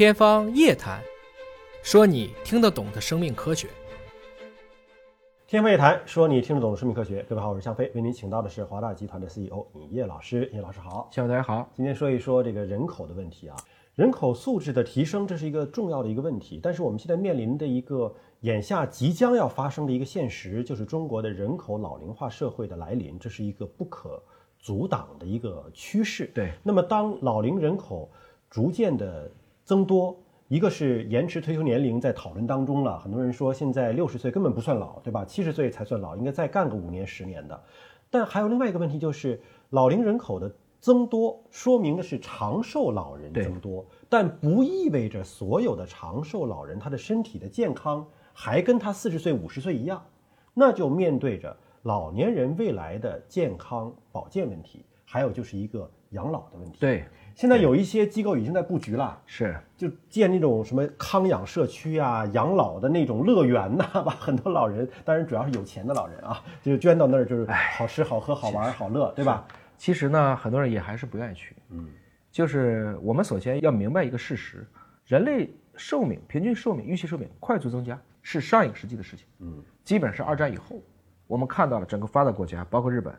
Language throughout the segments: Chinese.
天方夜谭，说你听得懂的生命科学。天方夜谭，说你听得懂的生命科学。各位好，我是向飞，为您请到的是华大集团的 CEO 尹烨老师。尹老师好，向飞大家好。今天说一说这个人口的问题啊，人口素质的提升，这是一个重要的一个问题。但是我们现在面临的一个眼下即将要发生的一个现实，就是中国的人口老龄化社会的来临，这是一个不可阻挡的一个趋势。对，那么当老龄人口逐渐的增多。一个是延迟退休年龄在讨论当中了，很多人说现在六十岁根本不算老，对吧？七十岁才算老，应该再干个五年十年的。但还有另外一个问题，就是老龄人口的增多，说明的是长寿老人增多，但不意味着所有的长寿老人他的身体的健康还跟他四十岁五十岁一样，那就面对着老年人未来的健康保健问题，还有就是一个养老的问题。对。现在有一些机构已经在布局了，是就建那种什么康养社区啊、养老的那种乐园呐，把很多老人，当然主要是有钱的老人啊，就捐到那儿，就是好吃好喝好玩好乐，对吧？其实呢，很多人也还是不愿意去。嗯，就是我们首先要明白一个事实：人类寿命平均寿命预期寿命快速增加是上一个世纪的事情。嗯，基本是二战以后，我们看到了整个发达国家，包括日本，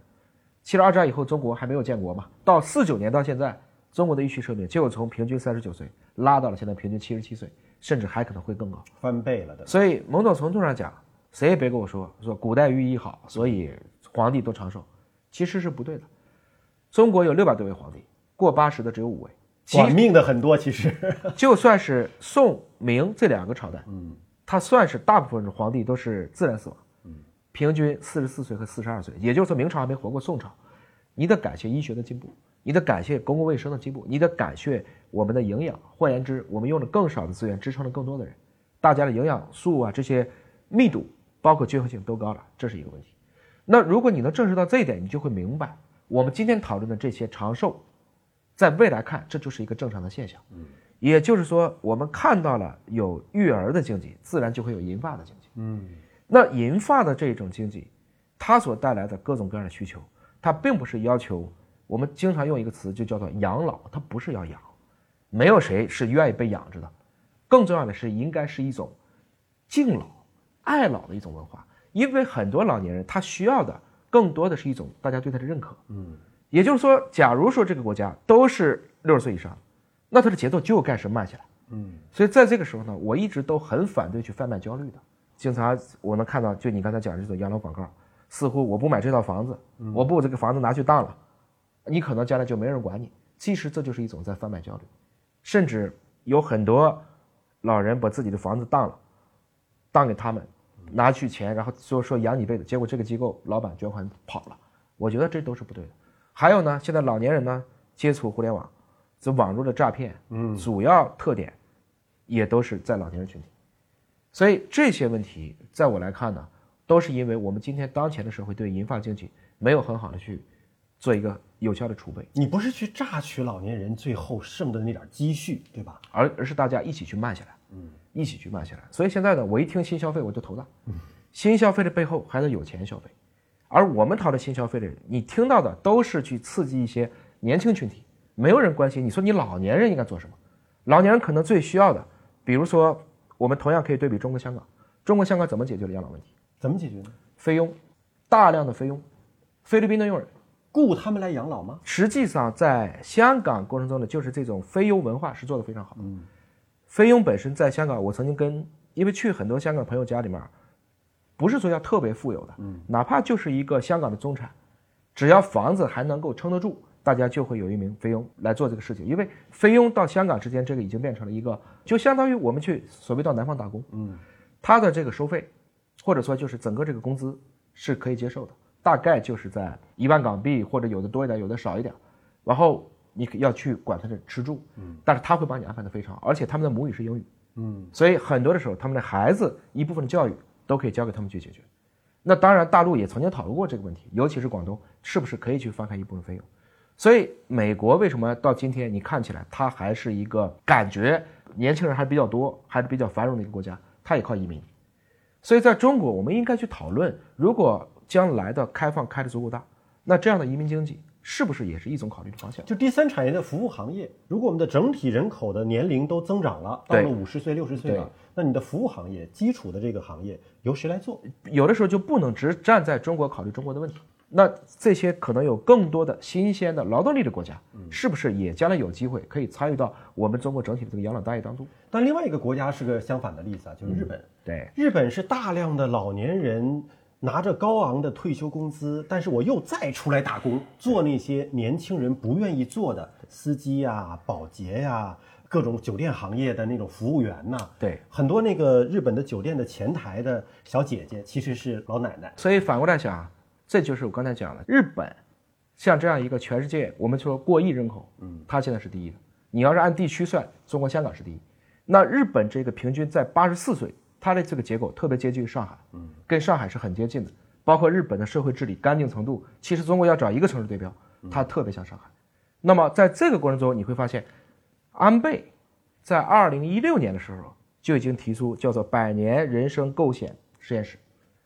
其实二战以后中国还没有建国嘛，到四九年到现在。中国的预期寿命就从平均三十九岁拉到了现在平均七十七岁，甚至还可能会更高，翻倍了的。所以某种程度上讲，谁也别跟我说说古代寓意好，所以皇帝都长寿，其实是不对的。中国有六百多位皇帝，过八十的只有五位，短命的很多。其实 就算是宋明这两个朝代，嗯，他算是大部分的皇帝都是自然死亡，嗯，平均四十四岁和四十二岁，也就是说明朝还没活过宋朝。你得感谢医学的进步。你得感谢公共卫生的进步，你得感谢我们的营养。换言之，我们用了更少的资源支撑了更多的人，大家的营养素啊这些密度，包括均衡性都高了，这是一个问题。那如果你能证实到这一点，你就会明白，我们今天讨论的这些长寿，在未来看这就是一个正常的现象。嗯，也就是说，我们看到了有育儿的经济，自然就会有银发的经济。嗯，那银发的这种经济，它所带来的各种各样的需求，它并不是要求。我们经常用一个词，就叫做养老，它不是要养，没有谁是愿意被养着的。更重要的是，应该是一种敬老、爱老的一种文化。因为很多老年人他需要的更多的是一种大家对他的认可。嗯，也就是说，假如说这个国家都是六十岁以上，那他的节奏就该是慢下来。嗯，所以在这个时候呢，我一直都很反对去贩卖焦虑的。经常我能看到，就你刚才讲的这种养老广告，似乎我不买这套房子，我不这个房子拿去当了。你可能将来就没人管你，其实这就是一种在贩卖焦虑，甚至有很多老人把自己的房子当了，当给他们，拿去钱，然后说说养你一辈子，结果这个机构老板捐款跑了，我觉得这都是不对的。还有呢，现在老年人呢接触互联网，这网络的诈骗，嗯，主要特点也都是在老年人群体，所以这些问题在我来看呢，都是因为我们今天当前的社会对银发经济没有很好的去。做一个有效的储备，你不是去榨取老年人最后剩的那点积蓄，对吧？而而是大家一起去慢下来，嗯，一起去慢下来。所以现在呢，我一听新消费我就头大，嗯，新消费的背后还得有钱消费，而我们讨论新消费的人，你听到的都是去刺激一些年轻群体，没有人关心。你说你老年人应该做什么？老年人可能最需要的，比如说，我们同样可以对比中国香港，中国香港怎么解决了养老问题？怎么解决呢？菲佣，大量的菲佣，菲律宾的佣人。雇他们来养老吗？实际上，在香港过程中呢，就是这种菲佣文化是做得非常好。嗯，菲佣本身在香港，我曾经跟因为去很多香港朋友家里面，不是说要特别富有的，嗯，哪怕就是一个香港的中产，只要房子还能够撑得住，大家就会有一名菲佣来做这个事情。因为菲佣到香港之间，这个已经变成了一个，就相当于我们去所谓到南方打工，嗯，他的这个收费，或者说就是整个这个工资是可以接受的。大概就是在一万港币，或者有的多一点，有的少一点，然后你要去管他的吃住，嗯，但是他会帮你安排的非常好，而且他们的母语是英语，嗯，所以很多的时候，他们的孩子一部分的教育都可以交给他们去解决。那当然，大陆也曾经讨论过这个问题，尤其是广东，是不是可以去放开一部分费用？所以美国为什么到今天你看起来它还是一个感觉年轻人还比较多，还是比较繁荣的一个国家？它也靠移民。所以在中国，我们应该去讨论，如果将来的开放开得足够大，那这样的移民经济是不是也是一种考虑的方向？就第三产业的服务行业，如果我们的整体人口的年龄都增长了，到了五十岁、六十岁了，那你的服务行业、基础的这个行业由谁来做？有的时候就不能只站在中国考虑中国的问题。那这些可能有更多的新鲜的劳动力的国家，是不是也将来有机会可以参与到我们中国整体的这个养老大业当中？但另外一个国家是个相反的例子啊，就是日本。对，日本是大量的老年人拿着高昂的退休工资，但是我又再出来打工，做那些年轻人不愿意做的司机呀、保洁呀、各种酒店行业的那种服务员呐。对，很多那个日本的酒店的前台的小姐姐其实是老奶奶。所以反过来想。这就是我刚才讲的，日本，像这样一个全世界，我们说过亿人口，嗯，它现在是第一的。你要是按地区算，中国香港是第一。那日本这个平均在八十四岁，它的这个结构特别接近于上海，嗯，跟上海是很接近的。包括日本的社会治理干净程度，其实中国要找一个城市对标，它特别像上海。那么在这个过程中，你会发现，安倍在二零一六年的时候就已经提出叫做百年人生构想实验室。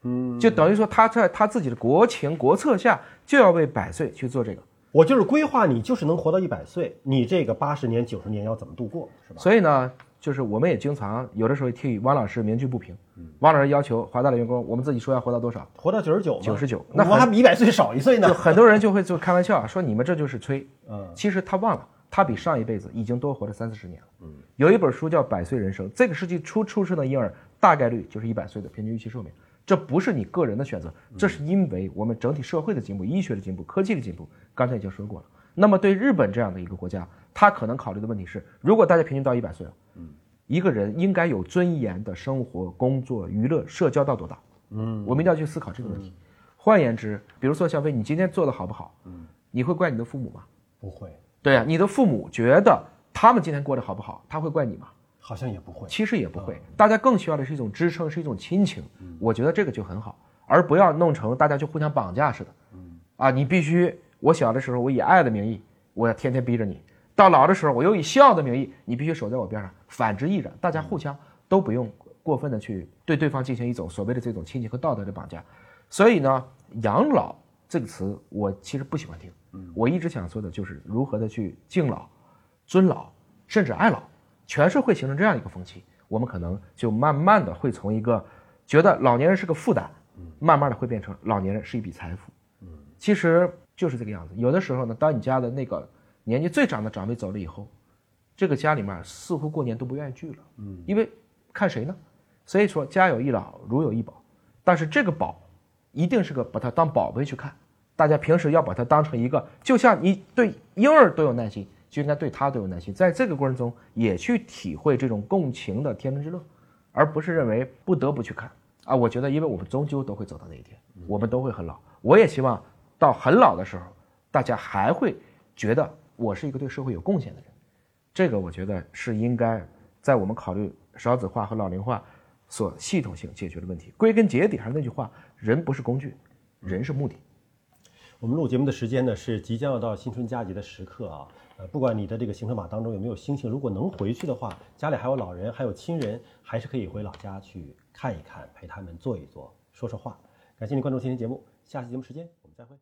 嗯，就等于说他在他自己的国情国策下，就要为百岁去做这个。我就是规划你，就是能活到一百岁，你这个八十年、九十年要怎么度过，是吧？所以呢，就是我们也经常有的时候替汪老师鸣句不平。汪老师要求华大的员工，我们自己说要活到多少？活到九十九。九十九，那我还比一百岁少一岁呢。很多人就会就开玩笑说你们这就是吹。嗯，其实他忘了，他比上一辈子已经多活了三四十年了。嗯，有一本书叫《百岁人生》，这个世纪初出生的婴儿大概率就是一百岁的平均预期寿命。这不是你个人的选择，这是因为我们整体社会的进步、医学的进步、科技的进步。刚才已经说过了。那么对日本这样的一个国家，他可能考虑的问题是：如果大家平均到一百岁了，嗯，一个人应该有尊严的生活、工作、娱乐、社交到多大？嗯，我们一定要去思考这个问题。换言之，比如说小飞，你今天做的好不好？嗯，你会怪你的父母吗？不会。对呀，你的父母觉得他们今天过得好不好，他会怪你吗？好像也不会，其实也不会。大家更需要的是一种支撑，是一种亲情。我觉得这个就很好，而不要弄成大家就互相绑架似的。啊，你必须，我小的时候我以爱的名义，我要天天逼着你；到老的时候，我又以孝的名义，你必须守在我边上。反之亦然，大家互相都不用过分的去对对方进行一种所谓的这种亲情和道德的绑架。所以呢，养老这个词我其实不喜欢听。我一直想说的就是如何的去敬老、尊老，甚至爱老。全社会形成这样一个风气，我们可能就慢慢的会从一个觉得老年人是个负担，慢慢的会变成老年人是一笔财富。其实就是这个样子。有的时候呢，当你家的那个年纪最长的长辈走了以后，这个家里面似乎过年都不愿意聚了。嗯，因为看谁呢？所以说家有一老，如有一宝。但是这个宝，一定是个把它当宝贝去看。大家平时要把它当成一个，就像你对婴儿都有耐心。就应该对他都有耐心，在这个过程中也去体会这种共情的天伦之乐，而不是认为不得不去看啊！我觉得，因为我们终究都会走到那一天，我们都会很老。我也希望到很老的时候，大家还会觉得我是一个对社会有贡献的人。这个我觉得是应该在我们考虑少子化和老龄化所系统性解决的问题。归根结底还是那句话：人不是工具，人是目的。我们录节目的时间呢是即将要到新春佳节的时刻啊。呃，不管你的这个行程码当中有没有星星，如果能回去的话，家里还有老人，还有亲人，还是可以回老家去看一看，陪他们坐一坐，说说话。感谢您关注今天节目，下期节目时间我们再会。